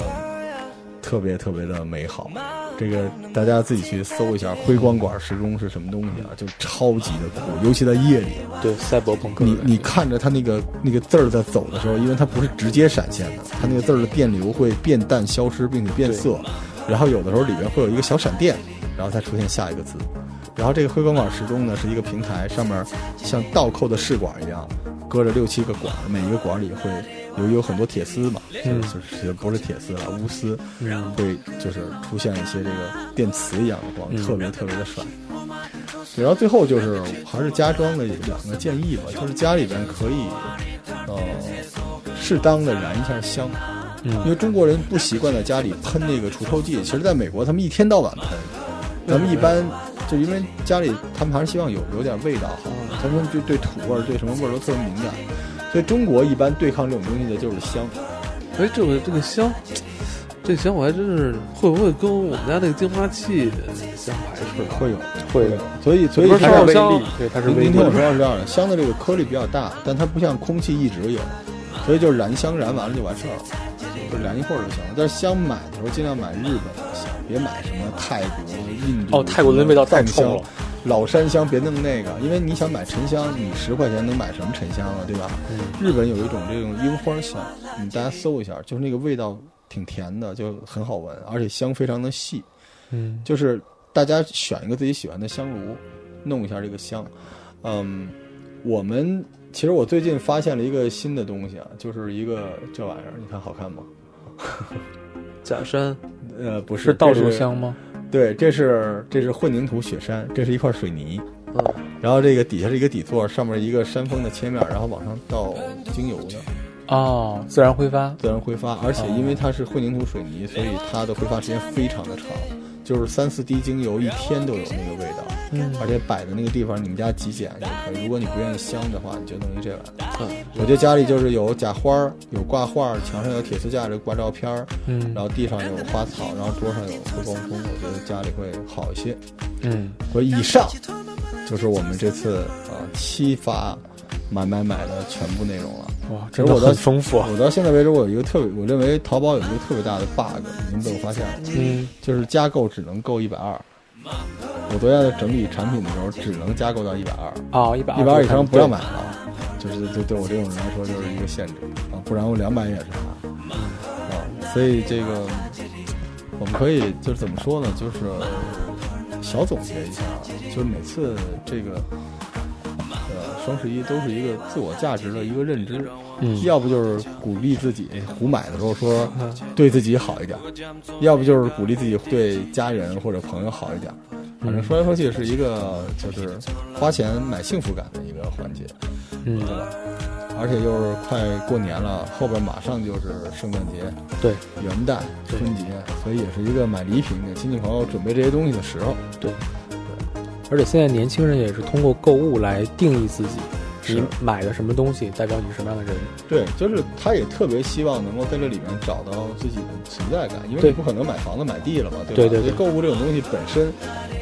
特别特别的美好。这个大家自己去搜一下辉光管时钟是什么东西啊，就超级的酷，尤其在夜里。对赛博朋克你你看着它那个那个字儿在走的时候，因为它不是直接闪现的，它那个字儿的电流会变淡、消失，并且变色，然后有的时候里面会有一个小闪电，然后再出现下一个字。然后这个辉光管时钟呢是一个平台，上面像倒扣的试管一样，搁着六七个管，每一个管里会有有很多铁丝嘛，嗯。就是就是不是铁丝了，钨丝，嗯。会就是出现一些这个电磁一样的光，嗯。特别特别的帅。然后最后就是还是家装的两个建议吧，就是家里边可以呃适当的燃一下香，因嗯为中国人不习惯在家里喷那个除臭剂，其实在美国他们一天到晚喷，咱们一般就因为家里他们还是希望有有点味道哈，他们就对土味儿对什么味儿都特别敏感，所以中国一般对抗这种东西的就是香。哎，这个这个香，这香我还真是会不会跟我们家那个净化器相排斥？会有，会有，所以所以它烧香它是微粒，对，它是微粒您您听我说是这样的，香的这个颗粒比较大，但它不像空气一直有，所以就是燃香燃完了就完事儿了，就燃一会儿就行了。但是香买的时候尽量买日本的香，别买什么泰国、印度哦泰国的味道太藏香冲了。老山香别弄那个，因为你想买沉香，你十块钱能买什么沉香啊，对吧？嗯日本有一种这种樱花香，你大家搜一下，就是那个味道挺甜的，就很好闻，而且香非常的细。嗯就是大家选一个自己喜欢的香炉，弄一下这个香。嗯，我们其实我最近发现了一个新的东西啊，就是一个这玩意儿，你看好看吗？假山，呃，不是，是倒这流香吗？对，这是这是混凝土雪山，这是一块水泥，嗯，然后这个底下是一个底座，上面一个山峰的切面，然后往上倒精油的，哦，自然挥发，自然挥发，而且因为它是混凝土水泥，所以它的挥发时间非常的长，就是三四滴精油一天都有那个味道。而且摆的那个地方你们家极简就可以。如果你不愿意香的话，你就弄一这玩意儿。嗯，我觉得家里就是有假花儿，有挂画儿，墙上有铁丝架着挂照片儿，嗯然后地上有花草，然后桌上有回光风，我觉得家里会好一些。嗯我以上就是我们这次呃七发买买买的全部内容了。哇，真的我的很丰富啊。我到现在为止，我有一个特别，我认为淘宝有一个特别大的 bug，已经被我发现了，嗯就是加购只能购一百二。我昨天在整理产品的时候，只能加购到一百二，啊，一百一百二以上不要买了。就是对对我这种人来说，就是一个限制啊，不然我两百也是拿啊。所以这个我们可以就是怎么说呢？就是小总结一下，啊就是每次这个呃双十一都是一个自我价值的一个认知，嗯要不就是鼓励自己胡买的时候说对自己好一点，要不就是鼓励自己对家人或者朋友好一点。反正说来说去是一个就是花钱买幸福感的一个环节，嗯对吧？而且又是快过年了，后边马上就是圣诞节、对元旦、春节，所以也是一个买礼品给亲戚朋友准备这些东西的时候。而且现在年轻人也是通过购物来定义自己，你买的什么东西代表你是什么样的人。对，就是他也特别希望能够在这里面找到自己的存在感，因为你不可能买房子买地了嘛，对吧？对对对所以购物这种东西本身，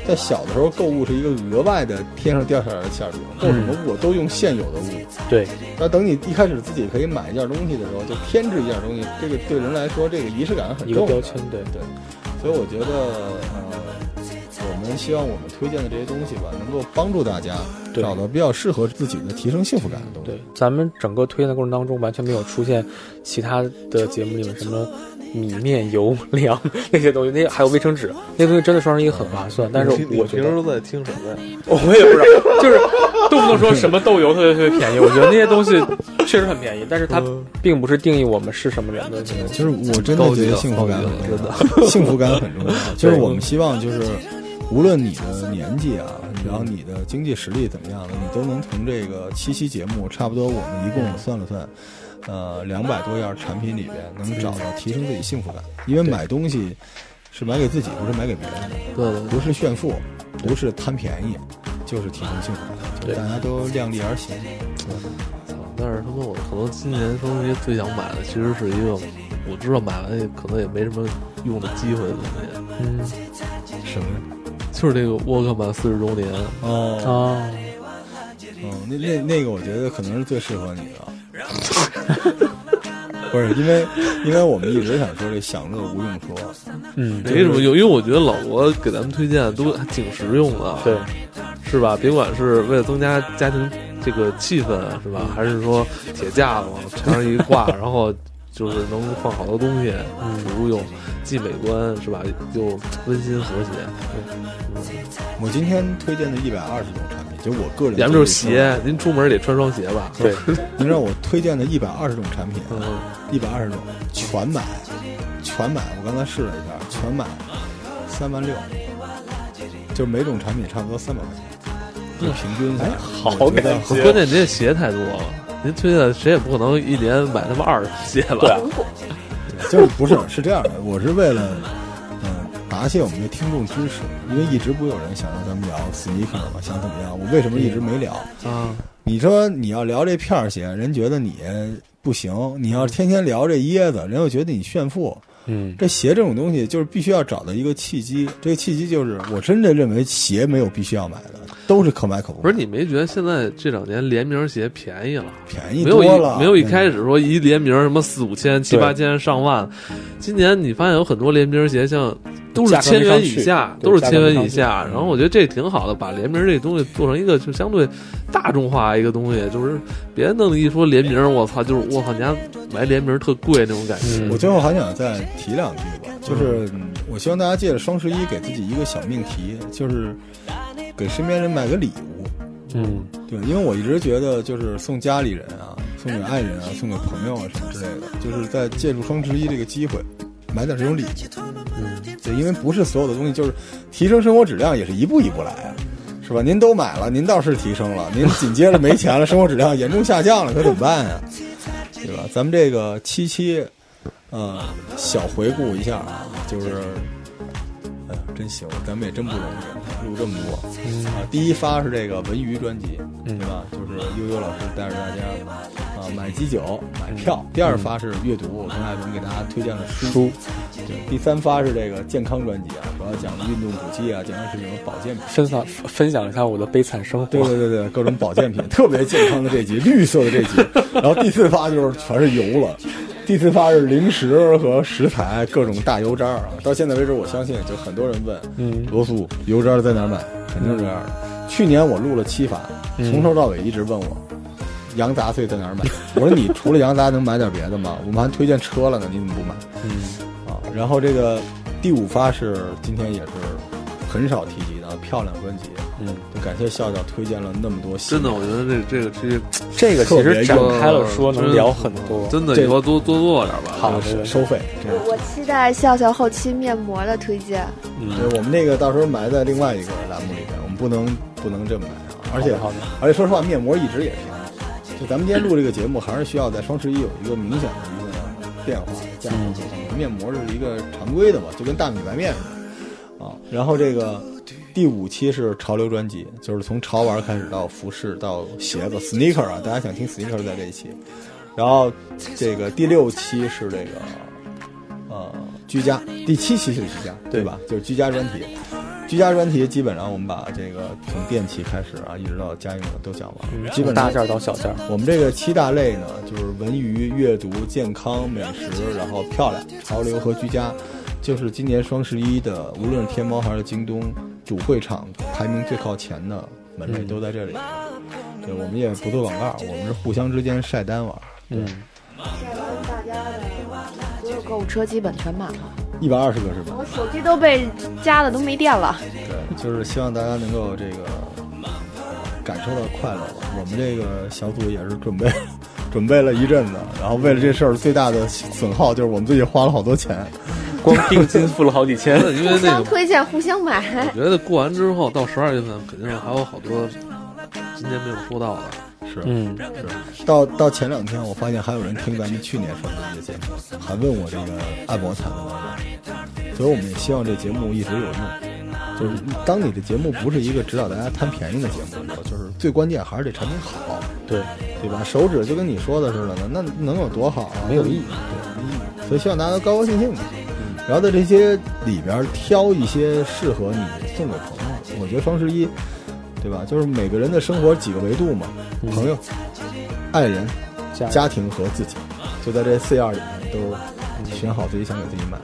在小的时候购物是一个额外的天上掉下来的馅儿饼，购什么物我都用现有的物。对，那等你一开始自己可以买一件东西的时候，就添置一件东西，这个对人来说，这个仪式感很重要。一个标签，对对，所以我觉得，呃，我们希望我们推荐的这些东西吧，能够帮助大家找到比较适合自己的提升幸福感的东西。对，咱们整个推荐的过程当中，完全没有出现其他的节目里面什么米面油粮 那些东西，那还有卫生纸，那东西真的双十一很划算。但是我觉得，平时都在听什么呀？我也不知道，就是动不动说什么豆油特别特别便宜，我觉得那些东西确实很便宜，但是它并不是定义我们是什么人的。就是我真的觉得幸福感很重要，幸福感很重要。就是我们希望，就是无论你的年纪啊，然后你的经济实力怎么样的，你都能从这个七期节目，差不多我们一共算了算，呃，两百多样产品里边，能找到提升自己幸福感。因为买东西是买给自己，不是买给别人的，对对不是炫富，不是贪便宜，就是提升幸福感。就大家都量力而行。操！但是他妈我可能今年双十一最想买的，其实是一个我知道买完也可能也没什么用的机会的东西，嗯什么？就是这个沃克曼四十周年。哦，哦，嗯，那那那个，我觉得可能是最适合你的。不是因为，因为我们一直想说这享乐无用说，嗯，没什么用，因为我觉得老罗给咱们推荐的都还挺实用的，对，是吧？别管是为了增加家庭这个气氛，是吧？还是说铁架子往墙上一挂，然后就是能放好多东西，嗯实用，既美观，是吧？又温馨和谐。我今天推荐的一百二十种产品，就我个人，咱们就是鞋，您出门得穿双鞋吧？对，您让我推荐的一百二十种产品，嗯，一百二十种全买，全买。我刚才试了一下，全买三万六，就每种产品差不多三百块钱，就平均下来，好感觉关键您这鞋太多了，您推荐谁也不可能一年买他妈二十双鞋吧？对啊，就是不是是这样的，我是为了嗯答谢我们的听众支持，因为一直不有人想让咱们聊 sneaker 嘛，想怎么样？我为什么一直没聊？啊，你说你要聊这片儿鞋，人觉得你不行；你要天天聊这椰子，人又觉得你炫富。嗯，这鞋这种东西，就是必须要找到一个契机。这个契机就是，我真的认为鞋没有必须要买的，都是可买可不买。不是你没觉得现在这两年联名鞋便宜了？便宜没有多了，一没有一嗯开始说一联名什么四五千、七八千、上万，今年你发现有很多联名鞋，像都是千元以下，都是千元以下。然后我觉得这挺好的，把联名这东西做成一个就相对大众化一个东西，就是别弄的一说联名，我操，就是我操，你家买联名特贵那种感觉。嗯我最后还想再提两句吧，就是嗯我希望大家借着双十一给自己一个小命题，就是给身边人买个礼物。嗯，对，因为我一直觉得，就是送家里人啊，送给爱人啊，送给朋友啊什么之类的，就是在借助双十一这个机会，买点这种礼物。嗯，对，因为不是所有的东西就是提升生活质量，也是一步一步来啊，是吧？您都买了，您倒是提升了，您紧接着没钱了，生活质量严重下降了，可怎么办呀？对吧？咱们这个七期，呃，小回顾一下啊，就是，呃，哎呀，真行，咱们也真不容易，录这么多。啊，第一发是这个文娱专辑，对吧？就是悠悠老师带着大家啊买基酒、买票。第二发是阅读，我跟艾文给大家推荐了书。对，第三发是这个健康专辑啊，主要讲运动补剂啊、健康食品、保健品。分享分享一下我的悲惨生活。对对对对，各种保健品，特别健康的这集，绿色的这集。然后第四发就是全是油了。第四发是零食和食材，各种大油渣儿啊！到现在为止，我相信就很多人问，嗯，罗素油渣在哪买？肯定是这样的。去年我录了七发，从头到尾一直问我，羊杂碎在哪儿买？我说你除了羊杂能买点别的吗？我们还推荐车了呢，你怎么不买？嗯，啊，然后这个第五发是今天也是很少提及的漂亮专辑。嗯，感谢笑笑推荐了那么多。真的，我觉得这这个其实这个其实展开了说能聊很多。真的，以后多多做点吧。好，收费。我期待笑笑后期面膜的推荐。嗯，对，我们那个到时候埋在另外一个栏目里面，我们不能不能这么埋啊。而且，而且说实话，面膜一直也便宜。就咱们今天录这个节目，还是需要在双十一有一个明显的一个变化，价格走向。面膜是一个常规的嘛，就跟大米白面似的啊。然后这个。第五期是潮流专辑，就是从潮玩开始到服饰到鞋子，sneaker 啊，大家想听 sneaker 在这一期。然后这个第六期是这个呃居家，第七期是居家，对吧？就是居家专题。居家专题基本上我们把这个从电器开始啊，一直到家用的都讲完，基本大件到小件。我们这个七大类呢，就是文娱、阅读、健康、美食，然后漂亮、潮流和居家。就是今年双十一的，无论是天猫还是京东主会场排名最靠前的门类都在这里。对，我们也不做广告，我们是互相之间晒单玩。嗯。晒完大家的所有购物车基本全满了。一百二十个是吧？我手机都被加的都没电了。对，就是希望大家能够这个感受到快乐吧。我们这个小组也是准备 准备了一阵子，然后为了这事儿最大的损耗就是我们自己花了好多钱。光定金付了好几千，因为那个推荐互相买。我觉得过完之后到十二月份，肯定是还有好多今年没有说到的。是，嗯，是。到到前两天，我发现还有人听咱们去年说的一个节目，还问我这个按摩毯的问题。所以我们也希望这节目一直有用。就是当你的节目不是一个指导大家贪便宜的节目的时候，就是最关键还是这产品好，对对吧？手指就跟你说的似的呢，那能有多好啊？没有意义，对，没意义。所以希望大家都高高兴兴的。然后在这些里边挑一些适合你送给朋友，我觉得双十一，对吧？就是每个人的生活几个维度嘛，朋友、爱人、家庭和自己，就在这四样里面都选好自己想给自己买，